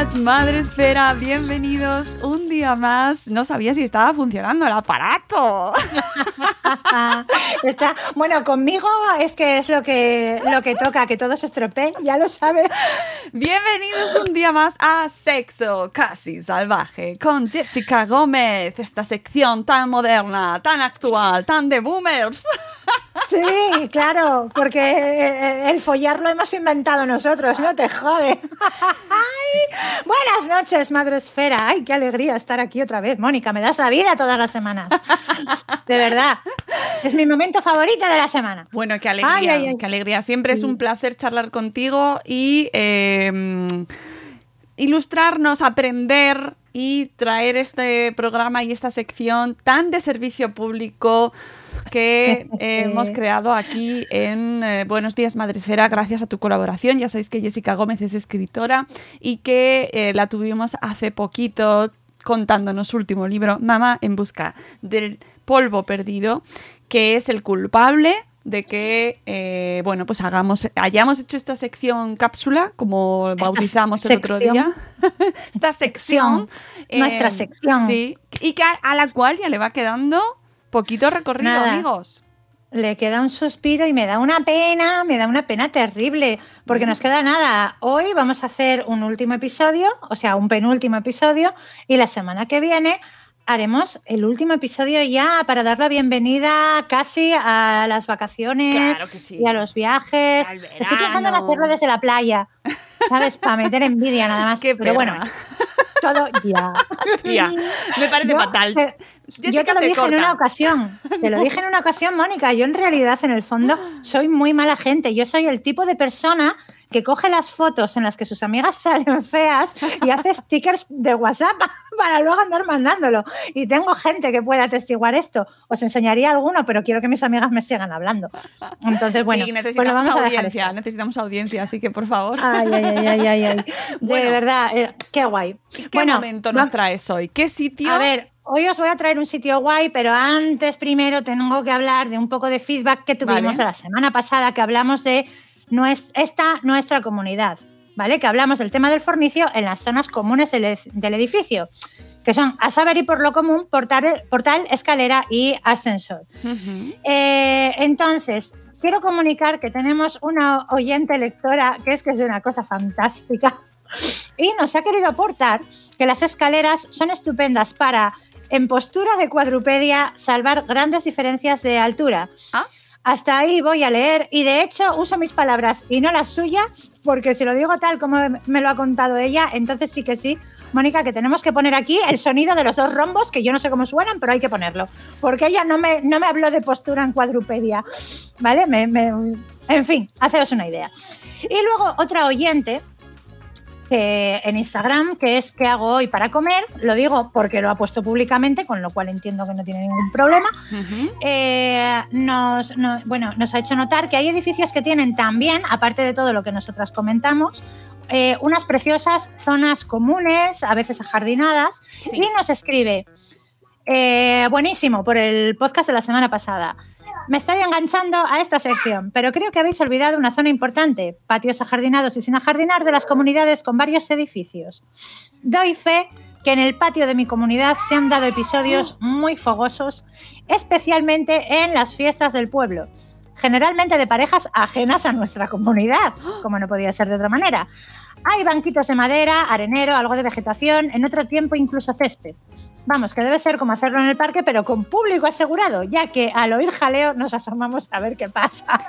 Buenos días, Madre Esfera, bienvenidos un día más. No sabía si estaba funcionando el aparato. Está, bueno, conmigo es que es lo que, lo que toca, que todo se estropee, ya lo sabes. Bienvenidos un día más a Sexo Casi Salvaje con Jessica Gómez, esta sección tan moderna, tan actual, tan de boomers. Sí, claro, porque el follar lo hemos inventado nosotros, no te jode. Ay, buenas noches, Madre Esfera. Ay, qué alegría estar aquí otra vez. Mónica, me das la vida todas las semanas. De verdad. Es mi momento favorito de la semana. Bueno, qué alegría, Ay, ay, ay. qué alegría. Siempre es un placer charlar contigo y eh, ilustrarnos, aprender y traer este programa y esta sección tan de servicio público que eh, hemos creado aquí en eh, Buenos Días Madresfera gracias a tu colaboración. Ya sabéis que Jessica Gómez es escritora y que eh, la tuvimos hace poquito contándonos su último libro, Mamá en busca del polvo perdido, que es el culpable de que eh, bueno pues hagamos hayamos hecho esta sección cápsula como bautizamos el otro día esta sección Nuestra eh, sección. sí y que a, a la cual ya le va quedando poquito recorrido Nada. amigos Le queda un suspiro y me da una pena, me da una pena terrible, porque nos queda nada. Hoy vamos a hacer un último episodio, o sea, un penúltimo episodio, y la semana que viene haremos el último episodio ya para dar la bienvenida casi a las vacaciones Claro que sí. y a los viajes. Estoy pensando en hacerlo desde la playa, ¿sabes? Para meter envidia nada más. Qué Pero bueno, todo ya. Ya, me parece Yo fatal. Yo te lo dije en una ocasión, te lo dije en una ocasión, Mónica, yo en realidad en el fondo soy muy mala gente, yo soy el tipo de persona que coge las fotos en las que sus amigas salen feas y hace stickers de WhatsApp para luego andar mandándolo. Y tengo gente que puede atestiguar esto. Os enseñaría alguno, pero quiero que mis amigas me sigan hablando. Entonces, bueno, sí, pues lo necesitamos vamos a dejar audiencia, necesitamos audiencia, así que por favor. Ay, ay, ay, ay, ay. De Bueno. verdad, eh, qué guay. ¿Qué bueno, momento nos traes hoy? ¿Qué sitio? a ver, hoy os voy a traer un sitio guay, pero antes primero tengo que hablar de un poco de feedback que tuvimos Vale. la semana pasada, que hablamos de nues- esta nuestra comunidad, ¿vale? Que hablamos del tema del fornicio en las zonas comunes del, del edificio, que son a saber y por lo común, portal, portal escalera y ascensor. Eh, entonces, quiero comunicar que tenemos una oyente lectora que es que es una cosa fantástica y nos ha querido aportar que las escaleras son estupendas para, en postura de cuadrupedia, salvar grandes diferencias de altura. Ah. Hasta ahí voy a leer y de hecho uso mis palabras y no las suyas, porque si lo digo tal como me lo ha contado ella, entonces sí que sí, Mónica, que tenemos que poner aquí el sonido de los dos rombos, que yo no sé cómo suenan, pero hay que ponerlo, porque ella no me, no me habló de postura en cuadrupedia, ¿vale? Me- me- en fin, haceros una idea. Y luego otra oyente que en Instagram, que es ¿qué hago hoy para comer? Lo digo porque lo ha puesto públicamente, con lo cual entiendo que no tiene ningún problema. Eh, nos, bueno, nos ha hecho notar que hay edificios que tienen también, aparte de todo lo que nosotras comentamos, eh, unas preciosas zonas comunes, a veces ajardinadas, y nos escribe, eh, buenísimo, por el podcast de la semana pasada. Me estoy enganchando a esta sección, pero creo que habéis olvidado una zona importante, patios ajardinados y sin ajardinar de las comunidades con varios edificios. Doy fe que en el patio de mi comunidad se han dado episodios muy fogosos, especialmente en las fiestas del pueblo, generalmente de parejas ajenas a nuestra comunidad, como no podía ser de otra manera. Hay banquitos de madera, arenero, algo de vegetación, en otro tiempo incluso césped. Vamos, que debe ser como hacerlo en el parque, pero con público asegurado, ya que al oír jaleo nos asomamos a ver qué pasa.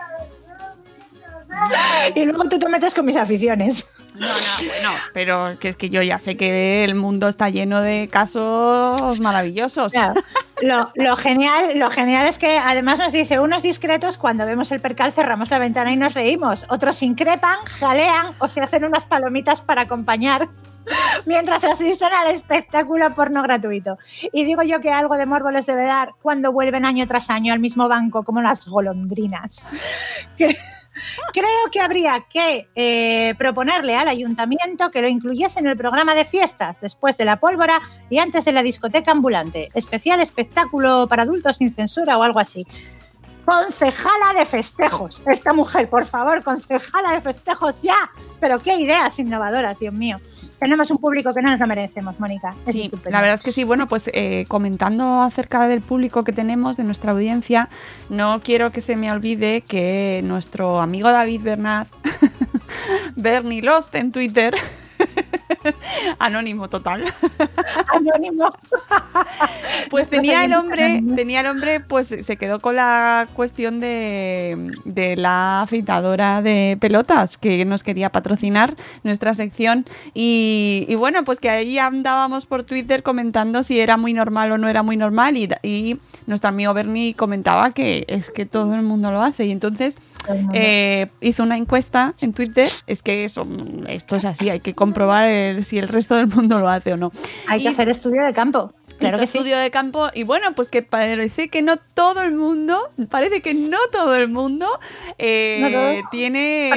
y luego tú te metes con mis aficiones. No, no, bueno, pero que es que yo ya sé que el mundo está lleno de casos maravillosos. Lo, genial, lo genial es que además nos dice unos discretos cuando vemos el percal cerramos la ventana y nos reímos. Otros increpan, jalean o se hacen unas palomitas para acompañar mientras asisten al espectáculo porno gratuito. Y digo yo que algo de morbo les debe dar cuando vuelven año tras año al mismo banco como las golondrinas. Creo que habría que eh, proponerle al ayuntamiento que lo incluyese en el programa de fiestas después de la pólvora y antes de la discoteca ambulante. Especial espectáculo para adultos sin censura o algo así. Concejala de festejos. Esta mujer, por favor, concejala de festejos ya. Pero qué ideas innovadoras, Dios mío tenemos un público que no nos lo merecemos, Mónica. sí, la verdad es que sí. Bueno, pues eh, comentando acerca del público que tenemos, de nuestra audiencia, no quiero que se me olvide que nuestro amigo David Bernat, Bernie Lost en Twitter, Anónimo total. Anónimo. pues tenía el hombre, tenía el hombre, pues se quedó con la cuestión de, la afeitadora de pelotas que nos quería patrocinar nuestra sección. Y, bueno, pues que ahí andábamos por Twitter comentando si era muy normal o no era muy normal. Y, y nuestro amigo Bernie comentaba que es que todo el mundo lo hace. Y entonces eh, hizo una encuesta en Twitter. Es que eso, esto es así, hay que comprobar si el resto del mundo lo hace o no. Hay que hacer estudio de campo. Claro que estudio de campo y bueno, pues que parece que no todo el mundo, parece que no todo el mundo eh, tiene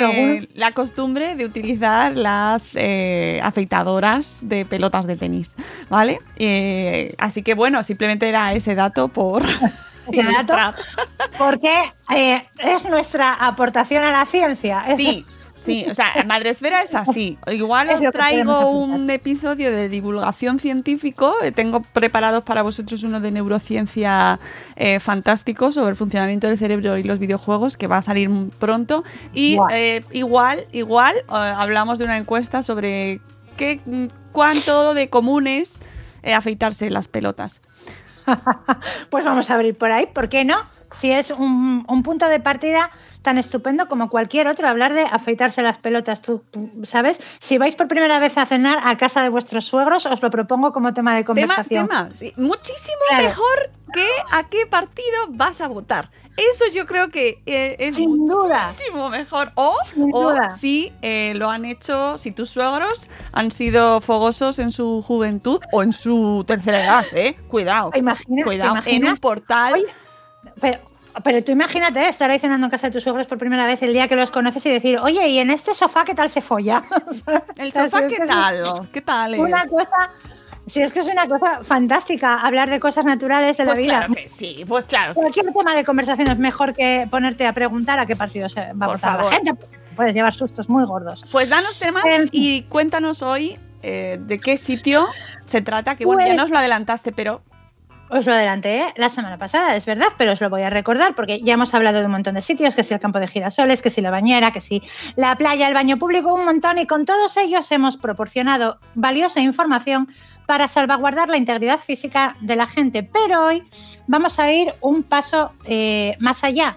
la costumbre de utilizar las eh, afeitadoras de pelotas de tenis, ¿vale? así que bueno, simplemente era ese dato por... porque eh, es nuestra aportación a la ciencia. Sí. Sí, o sea, Madresfera es así. Igual os traigo un episodio de divulgación científico. Eh, tengo preparados para vosotros uno de neurociencia eh, fantástico sobre el funcionamiento del cerebro y los videojuegos que va a salir pronto. Y igual, igual hablamos de una encuesta sobre qué, cuánto de comunes afeitarse las pelotas. pues vamos a abrir por ahí, ¿por qué no? Si es un, punto de partida tan estupendo como cualquier otro, hablar de afeitarse las pelotas, tú, sabes, si vais por primera vez a cenar a casa de vuestros suegros, os lo propongo como tema de conversación. Tema, Muchísimo mejor que a qué partido vas a votar. Eso yo creo que eh, es muchísimo mejor. O, si eh, lo han hecho, si tus suegros han sido fogosos en su juventud o en su tercera edad, ¿eh? Cuidado. cuidado. En un portal. Pero, tú imagínate estar ahí cenando en casa de tus suegros por primera vez el día que los conoces y decir, oye, ¿y en este sofá qué tal se folla? ¿El sofá qué tal? ¿Qué tal? Una cosa si es que es una cosa fantástica hablar de cosas naturales de la pues vida. Claro que sí, pues claro. Cualquier tema de conversación es mejor que ponerte a preguntar a qué partido se va a votar la gente. Puedes llevar sustos muy gordos. Pues danos temas em, y cuéntanos hoy eh, de qué sitio se trata, que bueno, ya pues nos lo adelantaste, pero os lo adelanté la semana pasada, es verdad, pero os lo voy a recordar porque ya hemos hablado de un montón de sitios, que si el campo de girasoles, que si la bañera, que si la playa, el baño público, un montón, y con todos ellos hemos proporcionado valiosa información para salvaguardar la integridad física de la gente. Pero hoy vamos a ir un paso eh, más allá.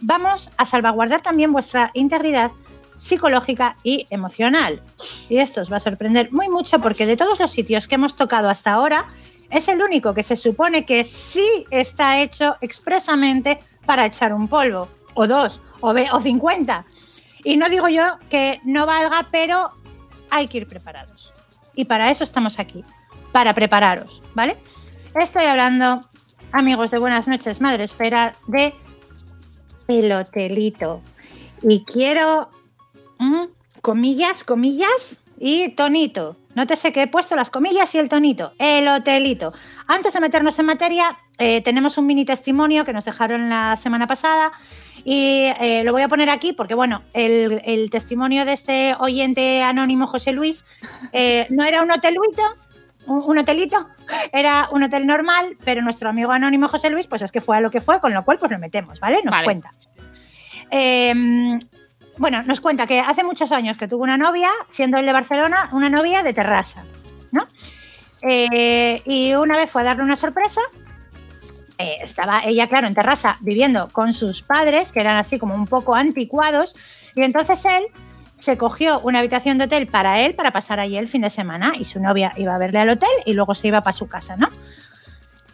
Vamos a salvaguardar también vuestra integridad psicológica y emocional. Y esto os va a sorprender muy mucho porque de todos los sitios que hemos tocado hasta ahora, es el único que se supone que sí está hecho expresamente para echar un polvo, o dos, o, o 50. Y no digo yo que no valga, pero hay que ir preparados. Y para eso estamos aquí, para prepararos, ¿vale? Estoy hablando, amigos de Buenas noches, Madre Esfera, de el hotelito. Y quiero, mm, comillas, comillas y tonito. Nótese que he puesto las comillas y el tonito. El hotelito. Antes de meternos en materia, eh, tenemos un mini testimonio que nos dejaron la semana pasada y eh, lo voy a poner aquí porque, bueno, el, el testimonio de este oyente anónimo José Luis eh, no era un hotelito, un, un hotelito, era un hotel normal, pero nuestro amigo anónimo José Luis, pues es que fue a lo que fue, con lo cual pues lo metemos, ¿vale? Nos Vale. cuenta. Eh, bueno, nos cuenta que hace muchos años que tuvo una novia, siendo él de Barcelona, una novia de terraza, ¿no? Eh, y una vez fue a darle una sorpresa. eh, estaba ella, claro, en terraza viviendo con sus padres, que eran así como un poco anticuados, y entonces él se cogió una habitación de hotel para él, para pasar allí el fin de semana, y su novia iba a verle al hotel y luego se iba para su casa, ¿no?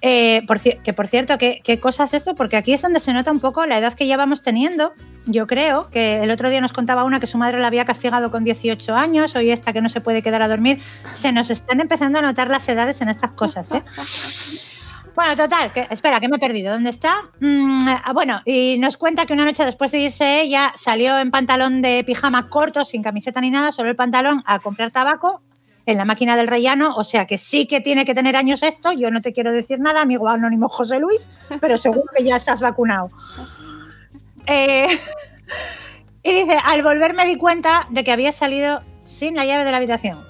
Eh, por que por cierto, ¿qué, qué cosa es esto? Porque aquí es donde se nota un poco la edad que ya vamos teniendo. Yo creo que el otro día nos contaba una que su madre la había castigado con 18 años, hoy esta que no se puede quedar a dormir. Se nos están empezando a notar las edades en estas cosas, ¿eh? Bueno, total, que, espera, que me he perdido. ¿Dónde está? Mm, ah, bueno, y nos cuenta que una noche después de irse ella salió en pantalón de pijama corto, sin camiseta ni nada, solo el pantalón, a comprar tabaco en la máquina del rellano. O sea que sí que tiene que tener años esto. Yo no te quiero decir nada, amigo anónimo José Luis, pero seguro que ya estás vacunado. Eh, y dice, al volver me di cuenta de que había salido sin la llave de la habitación.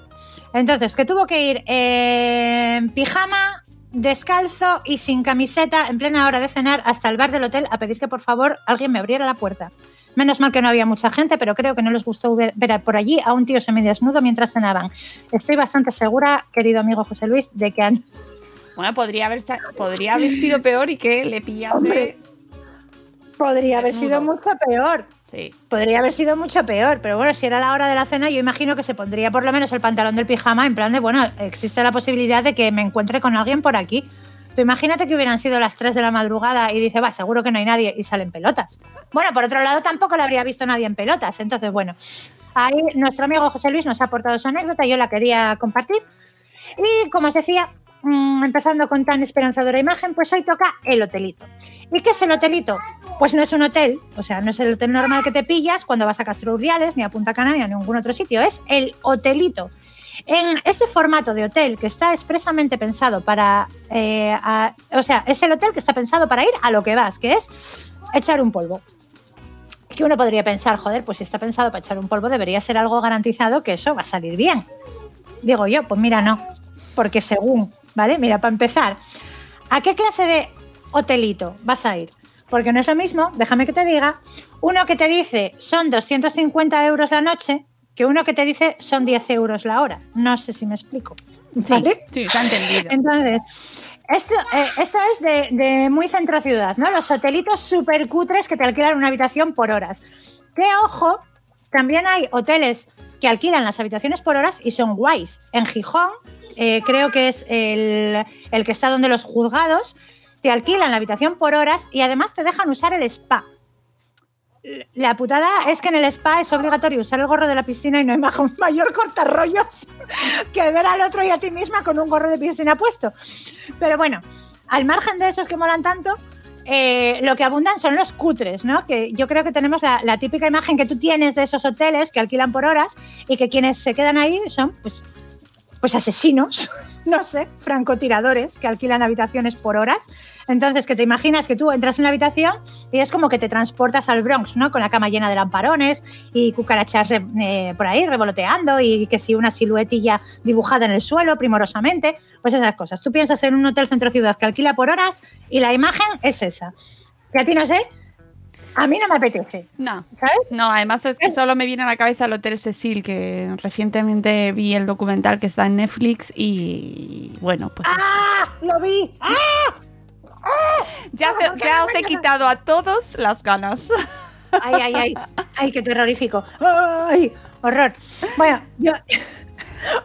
Entonces, que tuvo que ir en pijama, descalzo y sin camiseta en plena hora de cenar hasta el bar del hotel a pedir que por favor alguien me abriera la puerta. Menos mal que no había mucha gente, pero creo que no les gustó ver, ver por allí a un tío semidesnudo mientras cenaban. Estoy bastante segura, querido amigo José Luis, de que han... Bueno, podría haber, podría haber sido peor y que le pillase. Hombre. podría haber Desnudo. sido mucho peor. Sí. Podría haber sido mucho peor, pero bueno, si era la hora de la cena, yo imagino que se pondría por lo menos el pantalón del pijama en plan de, bueno, existe la posibilidad de que me encuentre con alguien por aquí. Tú imagínate que hubieran sido las 3 de la madrugada y dice, va, seguro que no hay nadie y salen pelotas. Bueno, por otro lado, tampoco le habría visto nadie en pelotas. Entonces, bueno, ahí nuestro amigo José Luis nos ha aportado su anécdota, yo la quería compartir. Y como os decía, mm, empezando con tan esperanzadora imagen, pues hoy toca el hotelito. ¿Y qué es el hotelito? Pues no es un hotel, o sea, no es el hotel normal que te pillas cuando vas a Castro Urdiales, ni a Punta Cana, ni a ningún otro sitio, es el hotelito. En ese formato de hotel que está expresamente pensado para, eh, o sea, es el hotel que está pensado para ir a lo que vas, que es echar un polvo. Que uno podría pensar, joder, pues si está pensado para echar un polvo, debería ser algo garantizado que eso va a salir bien. Digo yo, pues mira, no. Porque según, ¿vale? Mira, para empezar, ¿a qué clase de hotelito vas a ir? Porque no es lo mismo, déjame que te diga, uno que te dice son 250 euros la noche que uno que te dice son 10 euros la hora. No sé si me explico. Sí, ¿Vale? sí, se ha entendido. Entonces, esto, eh, esto es de, de muy centro ciudad, ¿no? Los hotelitos súper cutres que te alquilan una habitación por horas. Que ojo, también hay hoteles que alquilan las habitaciones por horas y son guays. En Gijón, eh, creo que es el, el que está donde los juzgados, te alquilan la habitación por horas y además te dejan usar el spa. La putada es que en el spa es obligatorio usar el gorro de la piscina y no hay ma- mayor cortarrollos que ver al otro y a ti misma con un gorro de piscina puesto. Pero bueno, al margen de esos que molan tanto, eh, lo que abundan son los cutres, ¿no? Que yo creo que tenemos la, la típica imagen que tú tienes de esos hoteles que alquilan por horas y que quienes se quedan ahí son, pues, pues asesinos, no sé, francotiradores que alquilan habitaciones por horas. Entonces, que te imaginas que tú entras en la habitación y es como que te transportas al Bronx, ¿no? Con la cama llena de lamparones y cucarachas eh, por ahí revoloteando y que si una siluetilla dibujada en el suelo primorosamente, pues esas cosas. Tú piensas en un hotel centro ciudad que alquila por horas y la imagen es esa. Que a ti no sé, a mí no me apetece, No. ¿sabes? No, además es que solo me viene a la cabeza el Hotel Cecil, que recientemente vi el documental que está en Netflix y bueno, pues eso. ¡Ah! ¡Lo vi! ¡Ah! ya, se- ¿por qué ya no os he quitado a todos las ganas. Ay, ay, ay, ay, qué terrorífico. Ay, horror. Bueno, yo,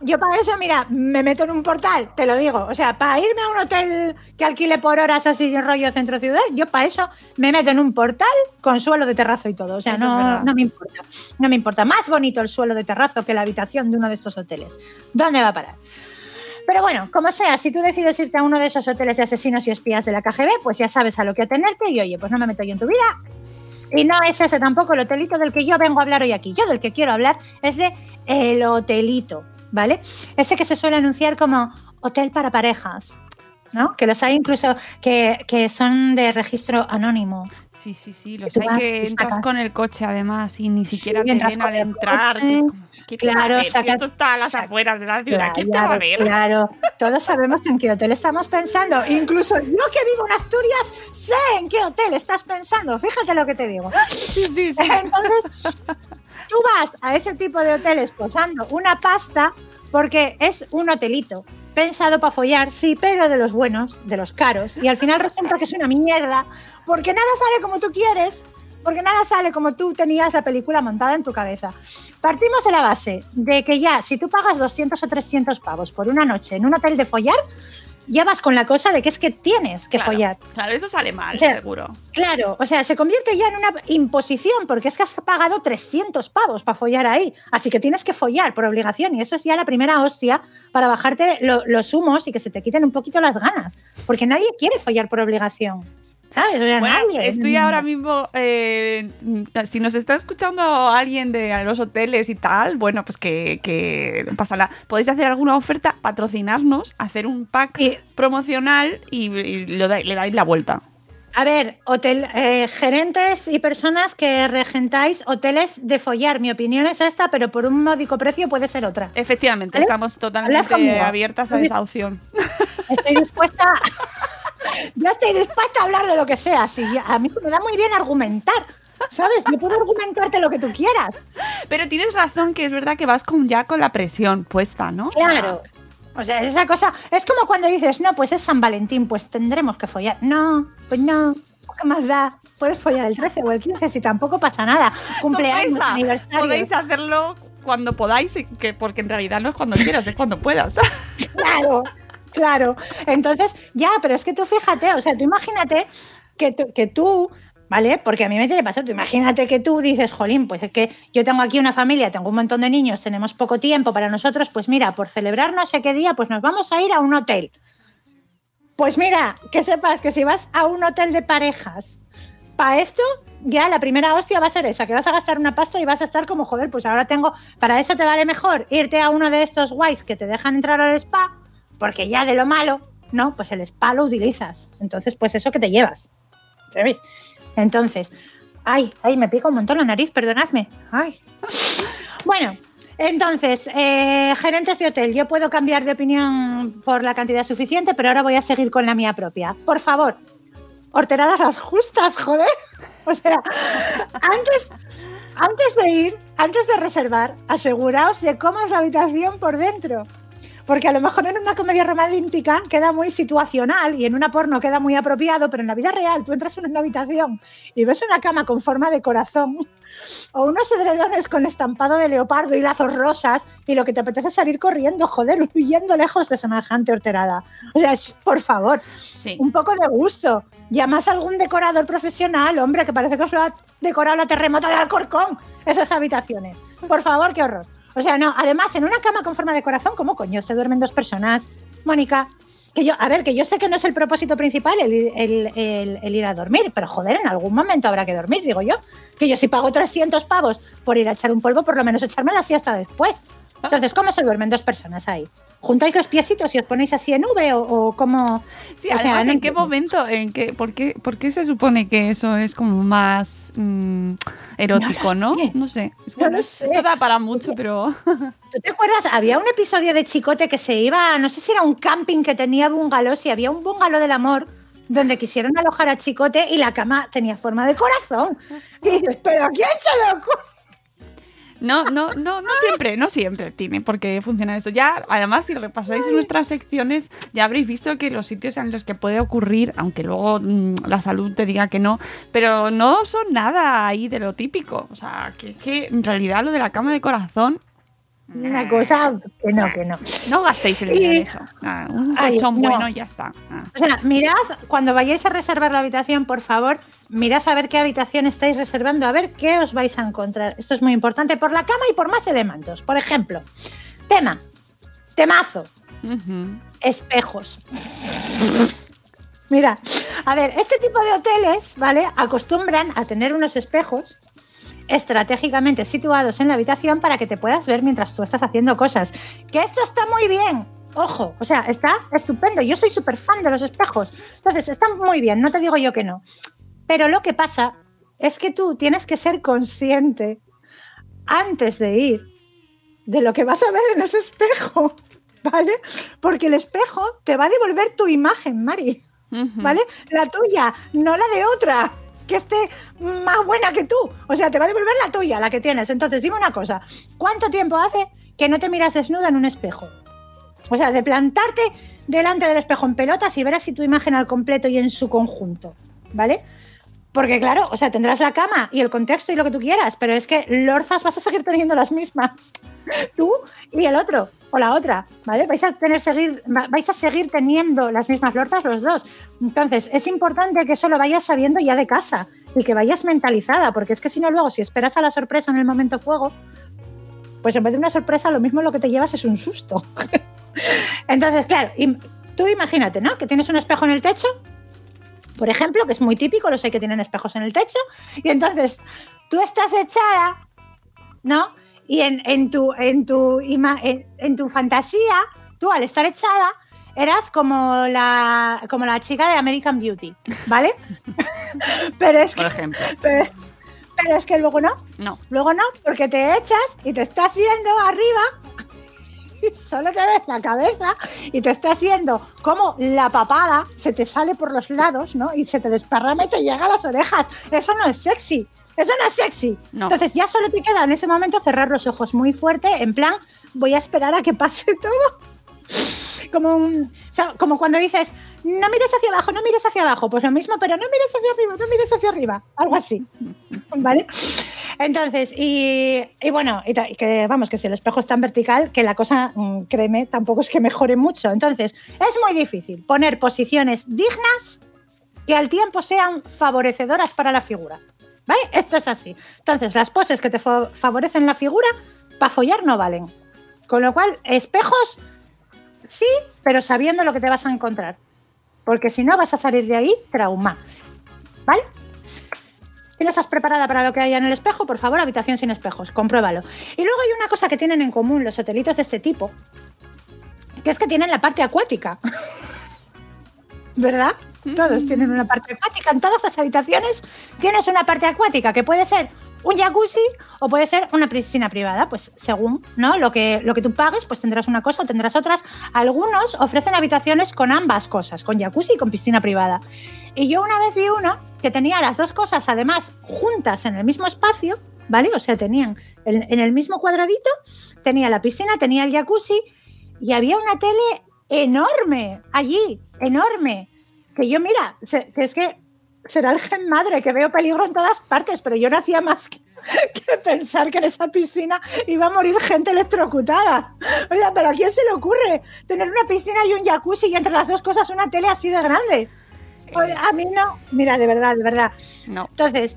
Yo para eso, mira, me meto en un portal, te lo digo. O sea, para irme a un hotel que alquile por horas así en rollo centro ciudad, yo para eso me meto en un portal con suelo de terrazo y todo. O sea, no, no me importa. No me importa. Más bonito el suelo de terrazo que la habitación de uno de estos hoteles. ¿Dónde va a parar? Pero bueno, como sea, si tú decides irte a uno de esos hoteles de asesinos y espías de la KGB, pues ya sabes a lo que atenerte y oye, pues no me meto yo en tu vida. Y no es ese tampoco el hotelito del que yo vengo a hablar hoy aquí. Yo del que quiero hablar es de el hotelito, ¿vale? Ese que se suele anunciar como hotel para parejas, ¿no? Que los hay incluso que, que son de registro anónimo. Sí, sí, sí, los hay que entras con el coche además y ni siquiera Sí, te ven al entrar. que es coche, como, ¿quién te va a claro? Si esto está a las afueras de la ciudad, ¿quién te va a Claro, ver? claro. Todos sabemos en qué hotel estamos pensando. Incluso yo que vivo en Asturias sé en qué hotel estás pensando. Fíjate lo que te digo. Sí, sí, sí. Entonces, tú vas a ese tipo de hoteles posando una pasta porque es un hotelito pensado para follar, sí, pero de los buenos, de los caros. Y al final resulta que es una mierda porque nada sale como tú quieres. Porque nada sale como tú tenías la película montada en tu cabeza. Partimos de la base de que ya, si tú pagas 200 o 300 pavos por una noche en un hotel de follar, ya vas con la cosa de que es que tienes que Claro, follar. Claro, eso sale mal, O sea, seguro. Claro, o sea, se convierte ya en una imposición porque es que has pagado 300 pavos para follar ahí. Así que tienes que follar por obligación y eso es ya la primera hostia para bajarte lo- los humos y que se te quiten un poquito las ganas. Porque nadie quiere follar por obligación. ¿Sabes? O sea, Bueno, nadie. estoy ahora mismo, eh, si nos está escuchando alguien de los hoteles y tal, bueno, pues que, que. Podéis hacer alguna oferta, patrocinarnos, hacer un pack Sí. promocional y, y lo da- le dais la vuelta. A ver, hotel, eh, gerentes y personas que regentáis hoteles de follar. Mi opinión es esta, pero por un módico precio puede ser otra. Efectivamente, ¿Vale? estamos totalmente abiertas a esa opción. Estoy dispuesta. Yo estoy dispuesta a hablar de lo que sea. Si a mí me da muy bien argumentar. ¿Sabes? Yo puedo argumentarte lo que tú quieras. Pero tienes razón que es verdad que vas con ya con la presión puesta, ¿no? Claro. O sea, esa cosa. Es como cuando dices, no, pues es San Valentín, pues tendremos que follar. No, pues no. ¿Qué más da? Puedes follar el 13 o el 15 si tampoco pasa nada. Cumpleaños, Sorpresa. aniversario. Podéis hacerlo cuando podáis, y que, porque en realidad no es cuando quieras, es cuando puedas. Claro, claro. Entonces, ya, pero es que tú fíjate, o sea, tú imagínate que tú, que tú ¿vale? Porque a mí me tiene pasado. Imagínate que tú dices, jolín, pues es que yo tengo aquí una familia, tengo un montón de niños, tenemos poco tiempo para nosotros, pues mira, por celebrar no sé qué día, pues nos vamos a ir a un hotel. Pues mira, que sepas que si vas a un hotel de parejas, para esto ya la primera hostia va a ser esa, que vas a gastar una pasta y vas a estar como, joder, pues ahora tengo, para eso te vale mejor irte a uno de estos guays que te dejan entrar al spa, porque ya de lo malo, no, pues el spa lo utilizas. Entonces, pues eso que te llevas. ¿Sabes? Entonces, ay, ay, me pica un montón la nariz, perdonadme. Ay. Bueno, entonces, eh, gerentes de hotel, yo puedo cambiar de opinión por la cantidad suficiente, pero ahora voy a seguir con la mía propia. Por favor, horteradas las justas, joder. O sea, antes, antes de ir, antes de reservar, aseguraos de cómo es la habitación por dentro. Porque a lo mejor en una comedia romántica queda muy situacional y en una porno queda muy apropiado, pero en la vida real tú entras en una habitación y ves una cama con forma de corazón o unos edredones con estampado de leopardo y lazos rosas y lo que te apetece es salir corriendo, joder, huyendo lejos de semejante horterada. O sea, es- por favor, Sí. un poco de gusto. Llamad a algún decorador profesional, hombre, que parece que os lo ha decorado la terremoto de Alcorcón, esas habitaciones. Por favor, qué horror. O sea, no, además, en una cama con forma de corazón, ¿cómo coño se duermen dos personas? Mónica, que yo, a ver, que yo sé que no es el propósito principal el, ir a dormir, pero joder, en algún momento habrá que dormir, digo yo. Que yo si pago 300 pavos por ir a echar un polvo, por lo menos echarme la siesta después. Entonces, ¿cómo se duermen dos personas ahí? ¿Juntáis los piecitos y os ponéis así en V o, o cómo? Sí, O sea, además, no ¿en qué momento? ¿En qué, por, qué, ¿Por qué se supone que eso es como más mm, erótico, No no? lo sé. No sé. No Bueno, lo esto da para mucho, pero... ¿Tú te acuerdas? Había un episodio de Chicote que se iba, no sé si era un camping que tenía bungalows y había un bungalow del amor donde quisieron alojar a Chicote y la cama tenía forma de corazón. Y dices, ¿pero a quién se le ocurre? No, no, no, no siempre, no siempre tiene por qué funcionar eso. Ya, además, si repasáis nuestras secciones, ya habréis visto que los sitios en los que puede ocurrir, aunque luego mm, la salud te diga que no, pero no son nada ahí de lo típico. O sea, que, que en realidad lo de la cama de corazón Una cosa que no, que no. No gastéis el dinero en eso. Ah, un colchón no. bueno ya está. Ah. O sea, mirad, cuando vayáis a reservar la habitación, por favor, mirad a ver qué habitación estáis reservando, a ver qué os vais a encontrar. Esto es muy importante por la cama y por más elementos. Por ejemplo, tema, temazo, espejos. Mira, a ver, este tipo de hoteles, ¿vale? Acostumbran a tener unos espejos estratégicamente situados en la habitación para que te puedas ver mientras tú estás haciendo cosas. Que esto está muy bien. Ojo, o sea, está estupendo. Yo soy súper fan de los espejos. Entonces, está muy bien, no te digo yo que no. Pero lo que pasa es que tú tienes que ser consciente antes de ir de lo que vas a ver en ese espejo, ¿vale? Porque el espejo te va a devolver tu imagen, Mari. ¿vale? La tuya, no la de otra, que esté más buena que tú. O sea, te va a devolver la tuya, la que tienes. Entonces, dime una cosa, ¿cuánto tiempo hace que no te miras desnuda en un espejo? O sea, de plantarte delante del espejo en pelotas y verás si tu imagen al completo y en su conjunto, ¿vale? Porque claro, o sea, tendrás la cama y el contexto y lo que tú quieras, pero es que lorzas vas a seguir teniendo las mismas. Tú y el otro, o la otra, ¿vale? Vais a tener seguir, va- vais a seguir teniendo las mismas lorzas los dos. Entonces, es importante que eso lo vayas sabiendo ya de casa y que vayas mentalizada, porque es que si no luego, si esperas a la sorpresa en el momento fuego, pues en vez de una sorpresa, lo mismo lo que te llevas es un susto. Entonces, claro, tú imagínate, ¿no? Que tienes un espejo en el techo, por ejemplo, que es muy típico, los hay que tienen espejos en el techo, y entonces tú estás echada, ¿no? Y en, en tu, en, tu ima- en, en tu fantasía, tú al estar echada, eras como la, como la chica de American Beauty, ¿vale? pero, es que, Por ejemplo. pero, pero es que luego no, No. luego no, porque te echas y te estás viendo arriba solo te ves la cabeza y te estás viendo cómo la papada se te sale por los lados, ¿no? Y se te desparrama y te llega a las orejas. Eso no es sexy. Eso no es sexy. No. Entonces ya solo te queda en ese momento cerrar los ojos muy fuerte, en plan, voy a esperar a que pase todo. Como, un- o sea, como cuando dices, no mires hacia abajo, no mires hacia abajo. Pues lo mismo, pero no mires hacia arriba, no mires hacia arriba. Algo así. ¿Vale? Entonces, y, bueno, y que vamos, que si el espejo está en vertical, que la cosa, mm, créeme, tampoco es que mejore mucho. Entonces, es muy difícil poner posiciones dignas que al tiempo sean favorecedoras para la figura. ¿Vale? Esto es así. Entonces, las poses que te fa- favorecen la figura, para follar no valen. Con lo cual, espejos, sí, pero sabiendo lo que te vas a encontrar. Porque si no, vas a salir de ahí trauma. ¿Vale? Si no estás preparada para lo que haya en el espejo, por favor, habitación sin espejos, compruébalo. Y luego hay una cosa que tienen en común los satelitos de este tipo, que es que tienen la parte acuática. ¿Verdad? Todos tienen una parte acuática. En todas las habitaciones tienes una parte acuática, que puede ser un jacuzzi o puede ser una piscina privada. Pues según ¿no? lo, que, lo que tú pagues, pues tendrás una cosa o tendrás otras. Algunos ofrecen habitaciones con ambas cosas, con jacuzzi y con piscina privada. Y yo una vez vi uno que tenía las dos cosas además juntas en el mismo espacio, ¿vale? O sea, tenían en, el mismo cuadradito, tenía la piscina, tenía el jacuzzi y había una tele enorme allí, enorme. Que yo, mira, que es que será el gen madre, que veo peligro en todas partes, pero yo no hacía más que, que pensar que en esa piscina iba a morir gente electrocutada. Oiga, pero ¿a quién se le ocurre tener una piscina y un jacuzzi y entre las dos cosas una tele así de grande? A mí no. Mira, de verdad, de verdad. No. Entonces,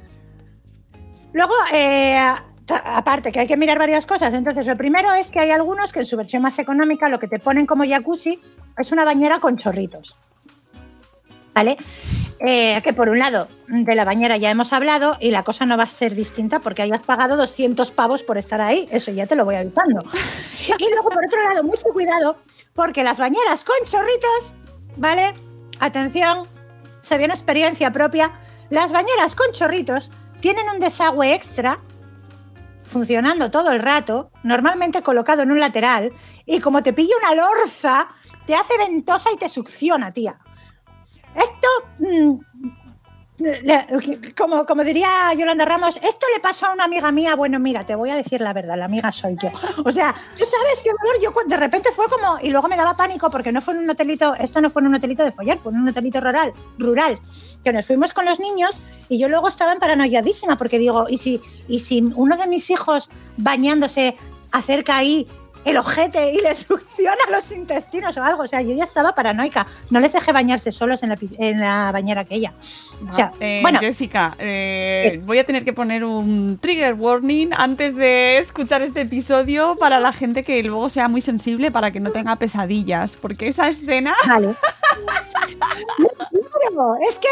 luego, eh, aparte que hay que mirar varias cosas. Entonces, lo primero es que hay algunos que en su versión más económica lo que te ponen como jacuzzi es una bañera con chorritos. ¿Vale? Eh, que por un lado, de la bañera ya hemos hablado y la cosa no va a ser distinta porque hayas pagado 200 pavos por estar ahí. Eso ya te lo voy avisando. Y luego, por otro lado, mucho cuidado porque las bañeras con chorritos, ¿vale? Atención, se viene experiencia propia. Las bañeras con chorritos tienen un desagüe extra funcionando todo el rato, normalmente colocado en un lateral, y como te pilla una lorza, te hace ventosa y te succiona, tía. Esto, mm, como, como diría Yolanda Ramos, esto le pasó a una amiga mía. Bueno, mira, te voy a decir la verdad, la amiga soy yo. O sea, tú sabes qué dolor. Yo de repente fue como, y luego me daba pánico porque no fue en un hotelito, esto no fue en un hotelito de follar, fue en un hotelito rural, rural, que nos fuimos con los niños y yo luego estaba en paranoiadísima porque digo, ¿y si, y si uno de mis hijos bañándose acerca ahí el ojete y le succiona los intestinos o algo. O sea, yo ya estaba paranoica. No les dejé bañarse solos en la, en la bañera aquella. O sea, Eh, bueno, Jessica, eh, voy a tener que poner un trigger warning antes de escuchar este episodio para la gente que luego sea muy sensible para que no tenga pesadillas, porque esa escena... Vale. Es que,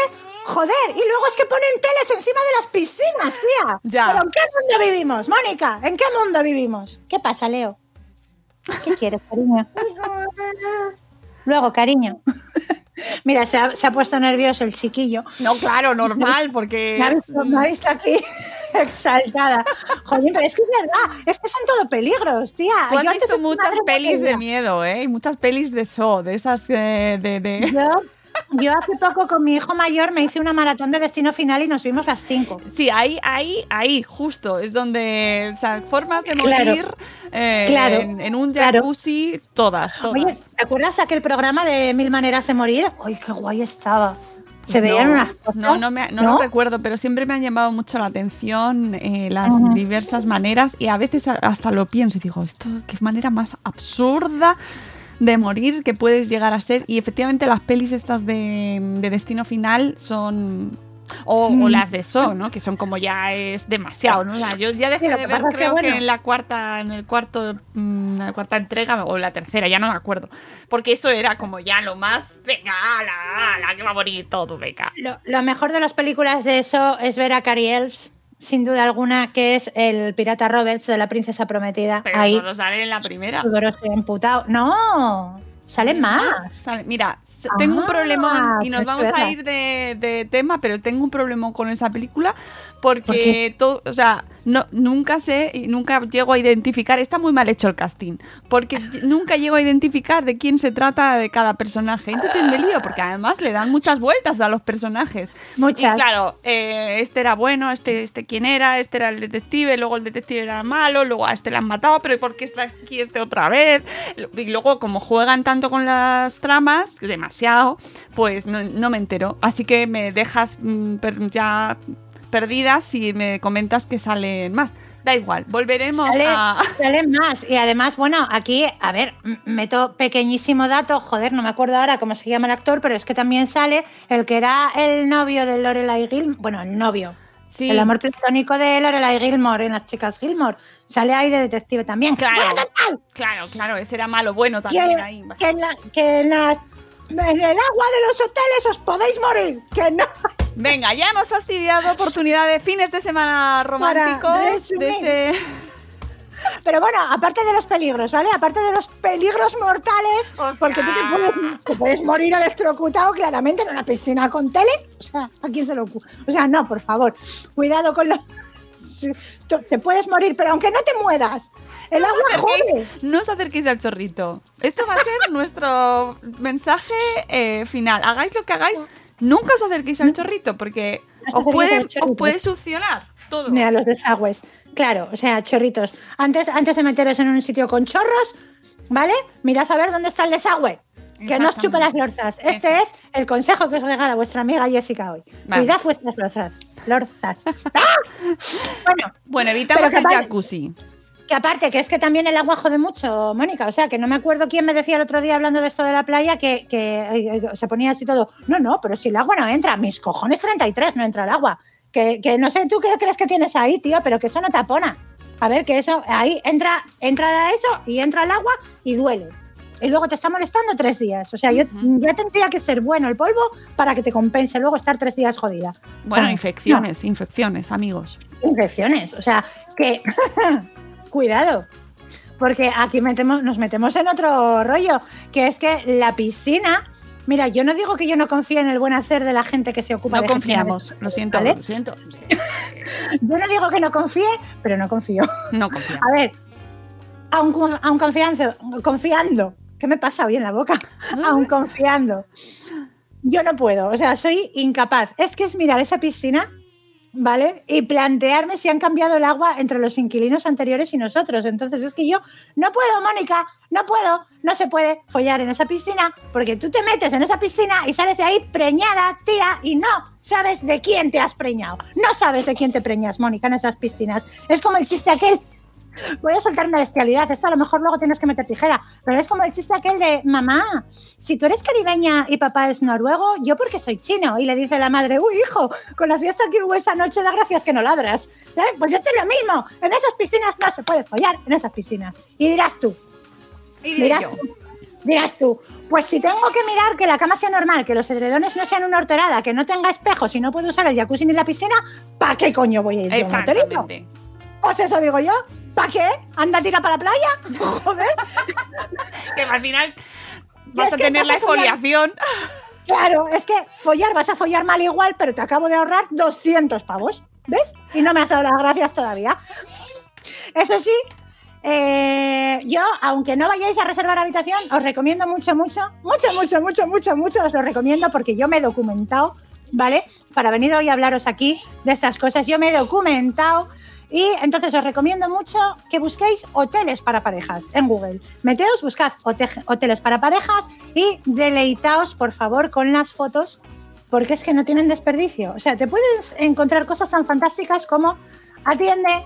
joder, y luego es que ponen teles encima de las piscinas, tía. Ya. ¿Pero en qué mundo vivimos, Mónica? ¿En qué mundo vivimos? ¿Qué pasa, Leo? ¿Qué quieres, cariño? Luego, cariño. Mira, se ha, se ha puesto nervioso el chiquillo. No, claro, normal, porque... Me ha visto, me ha visto aquí exaltada. Joder, pero es que es verdad, es que son todo peligros, tía. Tú has Yo visto muchas pelis de miedo, ¿eh? Y muchas pelis de So, de esas eh, de... de- Yo, yo hace poco con mi hijo mayor me hice una maratón de destino final y nos vimos las cinco. Sí, ahí, ahí, ahí, justo, es donde, o sea, formas de Claro. morir eh, Claro. en, en un Claro. jacuzzi, todas, todas. Oye, ¿te acuerdas aquel programa de Mil Maneras de Morir? ¡Ay, qué guay estaba! Se Pues veían no, unas cosas. No, no, me, no, lo recuerdo, pero siempre me han llamado mucho la atención eh, las diversas maneras y a veces hasta lo pienso y digo, esto qué manera más absurda de morir que puedes llegar a ser. Y efectivamente las pelis estas de, de Destino Final son... O, o Mm. las de So, ¿no? Que son como ya es demasiado, ¿no? O sea, yo ya dejé Sí, de ver, que, creo que en la cuarta, en el cuarto, mm, la cuarta entrega o la tercera, ya no me acuerdo. Porque eso era como ya lo más, venga, ala, ala, que va a morir todo, venga. Lo, lo mejor de las películas de eso es ver a Cary Elves, sin duda alguna, que es el pirata Roberts de la princesa prometida. Pero Ahí, solo sale en la primera. No, salen más. Sale- Mira, tengo un Ah, problema y nos pues vamos a ir de, de tema, pero tengo un problema con esa película ¿Por porque todo, o sea, no, nunca sé y nunca llego a identificar, está muy mal hecho el casting, porque nunca llego a identificar de quién se trata de cada personaje. Entonces me lío, porque además le dan muchas vueltas a los personajes. Muchas. Y claro, eh, este era bueno, este, este quién era, este era el detective, luego el detective era malo, luego a este le han matado, pero ¿por qué está aquí este otra vez? Y luego, como juegan tanto con las tramas, demasiado, pues no, no me entero. Así que me dejas mm, ya perdida si me comentas que salen más. Da igual, volveremos Sale- a... Salen más. Y además, bueno, aquí, a ver, meto pequeñísimo dato, joder, no me acuerdo ahora cómo se llama el actor, pero es que también sale el que era el novio de Lorelai Gilmore, bueno, el novio, Sí, el amor platónico de Lorelai Gilmore en las chicas Gilmore. Sale ahí de detective también. Claro. Claro, claro, ese era malo, bueno que, también ahí. que en la- que en la- en el agua de los hoteles os podéis morir, que no. Venga, ya hemos fastidiado oportunidad de fines de semana románticos. desde- Pero bueno, aparte de los peligros, ¿vale? Aparte de los peligros mortales, porque tú te puedes, te puedes morir electrocutado claramente en una piscina con tele. O sea, ¿a quién se lo ocurre? O sea, no, por favor, cuidado con los... Te puedes morir, pero aunque no te mueras, el agua jode. no os acerquéis al chorrito. Esto va a ser nuestro mensaje eh, final. Hagáis lo que hagáis, nunca os acerquéis al chorrito porque No os puede, os puede succionar todo. Mira, los desagües. Claro, o sea, chorritos. Antes, antes de meteros en un sitio con chorros, ¿vale? Mirad a ver dónde está el desagüe. Que no os chupe las lorzas. Este Eso. es el consejo que os regala vuestra amiga Jessica hoy. Vale. Cuidad vuestras lorzas. Lorzas. ¡Ah! Bueno, Bueno, evitamos el jacuzzi. Que aparte, que es que también el agua jode mucho, Mónica. O sea, que no me acuerdo quién me decía el otro día hablando de esto de la playa que, que, se ponía así todo. No, no, pero si el agua no entra, mis cojones 33 no entra el agua. Que, que no sé tú qué crees que tienes ahí, tío, pero que eso no tapona. A ver, que eso, ahí entra, entra eso y entra el agua y duele. Y luego te está molestando tres días. O sea, yo ya tendría que ser bueno el polvo para que te compense luego estar tres días jodida. Bueno, O sea, infecciones, infecciones, amigos. infecciones. O sea, que cuidado. Porque aquí metemos, nos metemos en otro rollo, que es que la piscina. Mira, yo no digo que yo no confíe en el buen hacer de la gente que se ocupa No de confiamos, lo siento, ¿vale? lo siento. Yo no digo que no confíe, pero no confío. No confiamos. A ver, aun, aun confiando, confiando, ¿qué me pasa hoy en la boca? Aun confiando. Yo no puedo, o sea, soy incapaz. Es que es mirar esa piscina, ¿vale? Y plantearme si han cambiado el agua entre los inquilinos anteriores y nosotros. Entonces es que yo no puedo, Mónica, no puedo, no se puede follar en esa piscina porque tú te metes en esa piscina y sales de ahí preñada, tía, y no sabes de quién te has preñado. No sabes de quién te preñas, Mónica, en esas piscinas. Es como el chiste aquel voy a soltar una bestialidad. Esto a lo mejor luego tienes que meter tijera. Pero es como el chiste aquel de, mamá, si tú eres caribeña y papá es noruego, yo porque soy chino. Y le dice la madre, uy, hijo, con la fiesta que hubo esa noche da gracias que no ladras. ¿Sabes? Pues esto es lo mismo. En esas piscinas no se puede follar, en esas piscinas. Y dirás tú, Y dirás yo, tú, dirás tú, pues si tengo que mirar que la cama sea normal, que los edredones no sean una horterada, que no tenga espejos y no puedo usar el jacuzzi ni la piscina, ¿para qué coño voy a ir yo a un? Exactamente. Pues eso digo yo. ¿Para qué? ¿Anda, tira para la playa? Joder. Que al final vas a tener vas la a exfoliación. Claro, es que follar vas a follar mal igual, pero te acabo de ahorrar 200 pavos. ¿Ves? Y no me has dado las gracias todavía. Eso sí, eh, yo, aunque no vayáis a reservar habitación, os recomiendo mucho, mucho, mucho, mucho, mucho, mucho, mucho, os lo recomiendo porque yo me he documentado, ¿vale? Para venir hoy a hablaros aquí de estas cosas, yo me he documentado y entonces os recomiendo mucho que busquéis hoteles para parejas en Google. Meteos, buscad hote- hoteles para parejas y deleitaos, por favor, con las fotos porque es que no tienen desperdicio. O sea, te puedes encontrar cosas tan fantásticas como atiende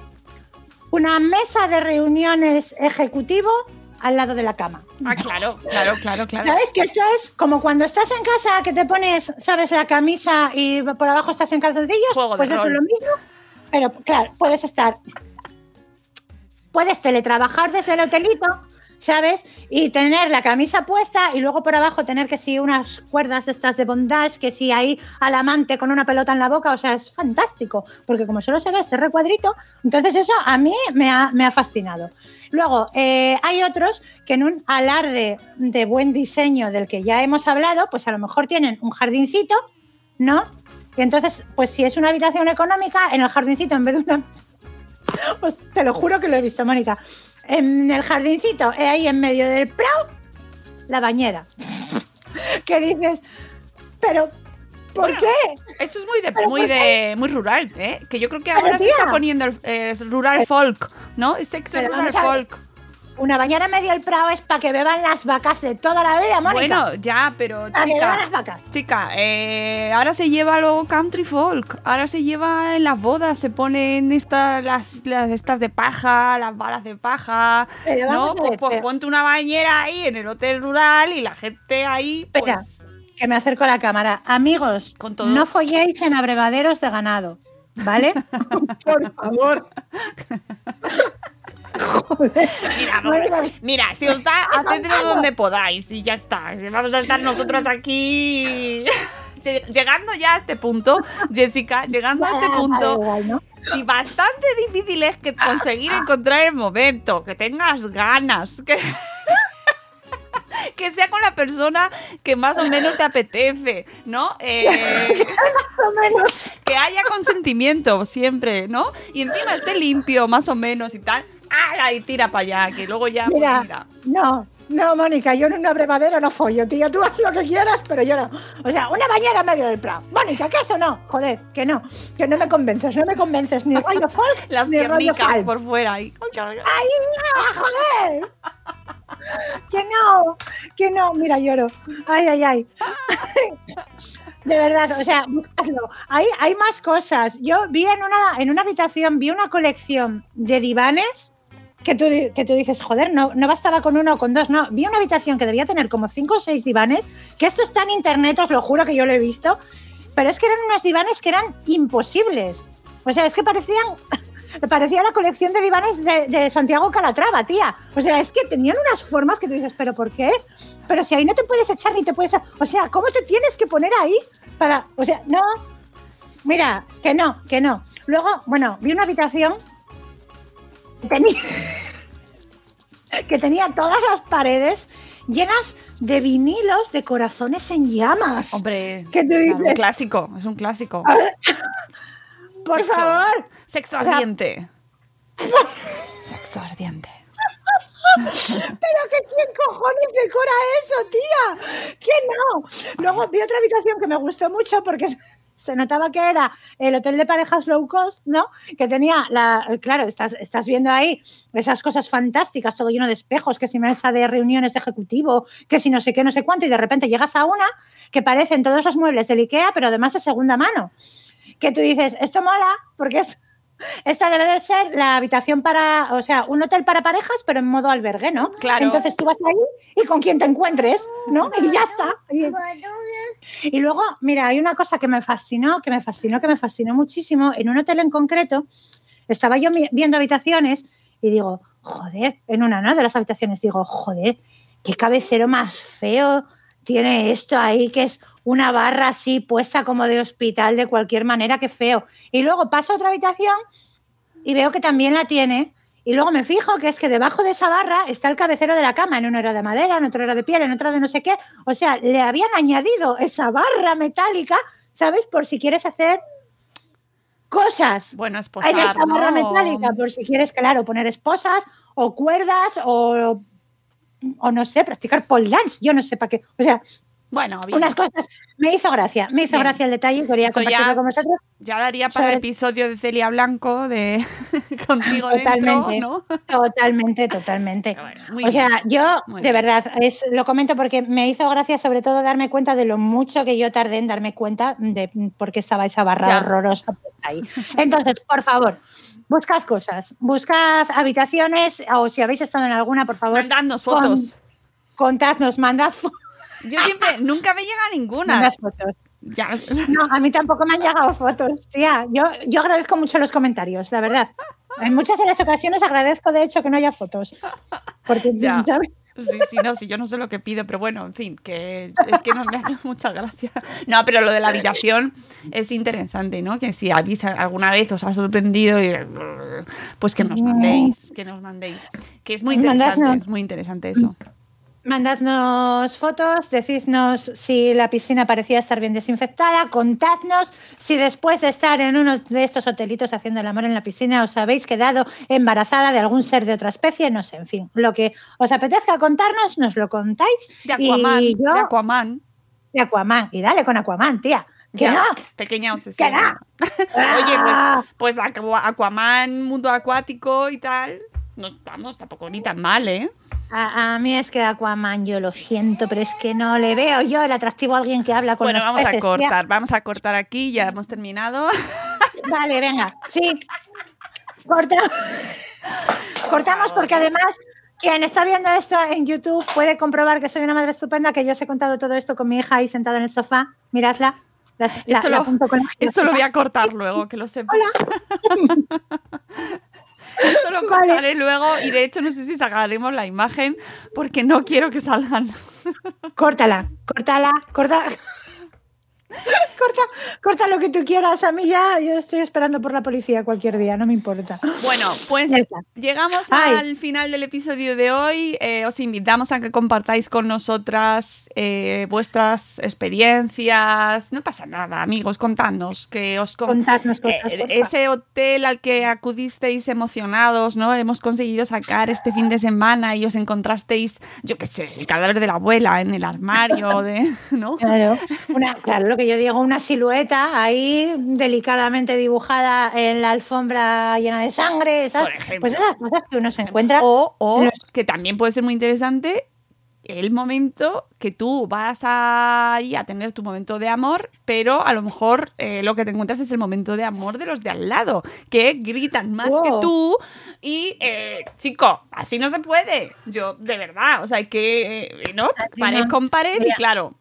una mesa de reuniones ejecutivo al lado de la cama. Ah, claro, claro, claro, claro. ¿Sabes? Que esto es como cuando estás en casa que te pones, ¿sabes? La camisa y por abajo estás en calzoncillos. Juego de pues eso rol. es lo mismo. Pero claro, puedes estar. Puedes teletrabajar desde el hotelito, ¿sabes? Y tener la camisa puesta y luego por abajo tener que si unas cuerdas estas de bondage, que si ahí al amante con una pelota en la boca, o sea, es fantástico, porque como solo se ve este recuadrito, entonces eso a mí me ha, me ha fascinado. Luego, eh, hay otros que en un alarde de buen diseño del que ya hemos hablado, pues a lo mejor tienen un jardincito, ¿no? Y entonces, pues si es una habitación económica, en el jardincito, en vez de una... Pues te lo juro que lo he visto, Mónica. En el jardincito, eh, ahí en medio del prado, la bañera. ¿Qué dices? Pero, ¿por Bueno, qué? Eso es muy de, muy ¿por de muy rural, ¿eh? Que yo creo que ahora se está poniendo el eh, rural folk, ¿no? Es sexo Pero rural folk. Una bañera medio del prado es para que beban las vacas de toda la vida, Mónica. Bueno, ya, pero para que beban las chica, vacas. chica, eh, ahora se lleva lo country folk, ahora se lleva en las bodas, se ponen estas, las, las estas de paja, las balas de paja, Pero ¿no? Pues, pues ponte una bañera ahí en el hotel rural y la gente ahí, Espera, pues, que me acerco a la cámara. Amigos, Con todo. no folléis en abrevaderos de ganado, ¿vale? Por favor. Joder. Mira, mira, si os da, hacedlo donde podáis y ya está. Vamos a estar nosotros aquí lle- llegando ya a este punto, Jessica, llegando a este ah, punto. Y bastante difícil es que conseguir encontrar el momento, que tengas ganas, que, que sea con la persona que más o menos te apetece, ¿no? Eh, Más o menos. que haya consentimiento siempre, ¿no? Y encima esté limpio, más o menos y tal. ¡Hala! Y tira para allá, que luego ya, pues Mira, mira. no, no, Mónica, yo en un abrevadero no follo, tío. Tú haz lo que quieras, pero yo no. O sea, una bañera en medio del prado. Mónica, que eso no. Joder, que no. Que no me convences, no me convences. Ni rollo folk, Las ni rollo folk. por fuera ahí. ¡Ay, no, joder! Que no, que no, mira, lloro. Ay, ay, ay. De verdad, o sea, buscadlo. Hay, hay más cosas. Yo vi en una, en una habitación, vi una colección de divanes que tú, que tú dices, joder, no, no bastaba con uno o con dos, no. Vi una habitación que debía tener como cinco o seis divanes, que esto está en internet, os lo juro que yo lo he visto, pero es que eran unos divanes que eran imposibles. O sea, es que parecían me parecía la colección de divanes de, de Santiago Calatrava, tía. O sea, es que tenían unas formas que tú dices, ¿pero por qué? Pero si ahí no te puedes echar ni te puedes... O sea, ¿cómo te tienes que poner ahí para...? O sea, no... Mira, que no, que no. Luego, bueno, vi una habitación que tenía, que tenía todas las paredes llenas de vinilos de corazones en llamas. Hombre, ¿Qué te claro, un dices? clásico, es un clásico. Por Sexo. favor. Sexo ardiente. Sexo ardiente. Pero que quién cojones decora eso, tía. Que no. Luego vi otra habitación que me gustó mucho porque se- se notaba que era el hotel de parejas low cost, ¿no? Que tenía la, claro, estás, estás viendo ahí esas cosas fantásticas, todo lleno de espejos, que si mesa de reuniones de ejecutivo, que si no sé qué, no sé cuánto, y de repente llegas a una que parecen todos los muebles del IKEA, pero además de segunda mano. Que tú dices, esto mola porque es esta debe de ser la habitación para, o sea, un hotel para parejas, pero en modo albergue, ¿no? Claro. Entonces tú vas ahí y con quien te encuentres, ¿no? Y ya está. Y, y luego, mira, hay una cosa que me fascinó, que me fascinó, que me fascinó muchísimo. En un hotel en concreto, estaba yo viendo habitaciones y digo, joder, en una ¿no? de las habitaciones digo, joder, qué cabecero más feo tiene esto ahí, que es una barra así puesta como de hospital de cualquier manera, qué feo. Y luego paso a otra habitación y veo que también la tiene. Y luego me fijo que es que debajo de esa barra está el cabecero de la cama. En uno era de madera, en otro era de piel, en otro de no sé qué. O sea, le habían añadido esa barra metálica, ¿sabes? Por si quieres hacer cosas Bueno, esposar, en esa barra ¿no? metálica, por si quieres, claro, poner esposas o cuerdas o, o no sé, practicar pole dance. Yo no sé para qué. O sea, Bueno, bien. unas cosas. Me hizo gracia, me hizo Bien. gracia el detalle quería Esto compartirlo ya- con vosotros. Ya daría para el episodio de Celia Blanco de contigo Totalmente. dentro, ¿no? Totalmente, totalmente. Bueno, o sea, bien. yo de verdad es, lo comento porque me hizo gracia sobre todo darme cuenta de lo mucho que yo tardé en darme cuenta de por qué estaba esa barra Ya. horrorosa ahí. Entonces, por favor, buscad cosas, buscad habitaciones o si habéis estado en alguna, por favor, Mandadnos con- fotos. contadnos, mandad, fo- Yo siempre, nunca me llega ninguna. mandad fotos. Ya. No, a mí tampoco me han llegado fotos, tía. Yo, yo agradezco mucho los comentarios, la verdad. En muchas de las ocasiones agradezco, de hecho, que no haya fotos. Porque, Ya. ¿sabes? Sí, sí, no, sí, yo no sé lo que pido, pero bueno, en fin, que es que no me hace mucha gracia. No, pero lo de la habitación es interesante, ¿no? Que si habéis alguna vez os ha sorprendido, y, pues que nos mandéis, que nos mandéis. Que es muy interesante, es muy interesante eso. Mandadnos fotos, decidnos si la piscina parecía estar bien desinfectada, contadnos si después de estar en uno de estos hotelitos haciendo el amor en la piscina os habéis quedado embarazada de algún ser de otra especie, no sé, en fin, lo que os apetezca contarnos, nos lo contáis. De Aquaman, y yo, de Aquaman. de Aquaman, y dale con Aquaman, tía. Que Ya, no, Pequeña obsesión. no. Oye, Ah. pues, pues Aqua- Aquaman, mundo acuático y tal. No, vamos, tampoco ni tan mal, ¿eh? A, a mí es que Aquaman, yo lo siento, pero es que no le veo yo el atractivo a alguien que habla con Bueno, los vamos a peces, cortar, vamos a cortar aquí, ya hemos terminado. Vale, venga, sí. Corta. Cortamos porque además quien está viendo esto en YouTube puede comprobar que soy una madre estupenda, que yo os he contado todo esto con mi hija ahí sentada en el sofá. Miradla. La, la- Esto la lo- apunto con la Esto lo voy a cortar luego, que lo sepas. Esto lo Vale. cortaré luego y de hecho no sé si sacaremos la imagen porque no quiero que salgan. Córtala, córtala, corta. Corta, corta lo que tú quieras. A mí ya, yo estoy esperando por la policía cualquier día, no me importa. Bueno, pues llegamos Ay. al final del episodio de hoy. Eh, os invitamos a que compartáis con nosotras eh, vuestras experiencias. No pasa nada, amigos, contadnos que os con- Contadnos cosas. Eh, ese hotel al que acudisteis emocionados, ¿no? Hemos conseguido sacar este fin de semana y os encontrasteis, yo qué sé, el cadáver de la abuela en el armario, de, ¿no? Claro, una, claro, que yo digo, una silueta ahí delicadamente dibujada en la alfombra llena de sangre, esas, Por ejemplo. pues esas cosas que uno se encuentra. O, o Los- que también puede ser muy interesante el momento que tú vas ahí a tener tu momento de amor, pero a lo mejor eh, lo que te encuentras es el momento de amor de los de al lado, que gritan más que Wow. tú y, eh, chico, así no se puede. Yo, de verdad, o sea, hay que, eh, ¿no? Así Pared no. con pared y claro.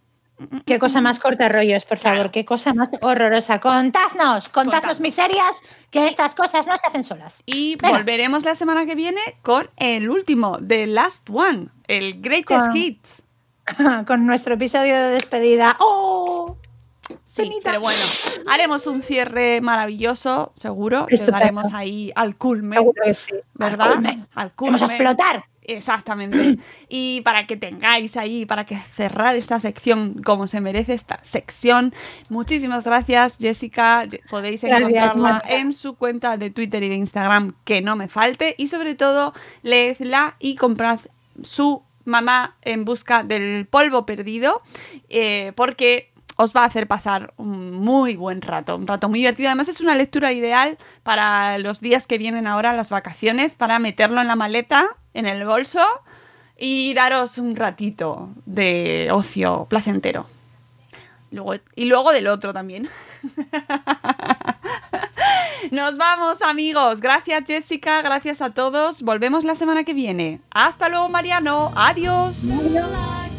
Qué cosa más corta rollos, por favor, qué cosa más horrorosa. Contadnos, contadnos Contadnos. miserias, que estas cosas no se hacen solas. Y Venga. volveremos la semana que viene con el último, The Last One, el Greatest Con- Hits. Con nuestro episodio de despedida. ¡Oh! Sí, Penita. pero bueno, haremos un cierre maravilloso, seguro. Estupendo. Llegaremos ahí al culmen, Seguro que sí. ¿verdad? Al culmen. Al Vamos a culmen. explotar. Exactamente. Y para que tengáis ahí, para que cerrar esta sección como se merece esta sección. Muchísimas gracias, Jessica. Podéis encontrarla en su cuenta de Twitter y de Instagram, que no me falte. Y sobre todo, leedla y comprad su mamá en busca del polvo perdido, eh, porque os va a hacer pasar un muy buen rato, un rato muy divertido. Además es una lectura ideal para los días que vienen ahora, las vacaciones, para meterlo en la maleta, en el bolso y daros un ratito de ocio placentero. Luego, y luego del otro también. Nos vamos, amigos. Gracias, Jessica. Gracias a todos. Volvemos la semana que viene. Hasta luego, Mariano. Adiós. like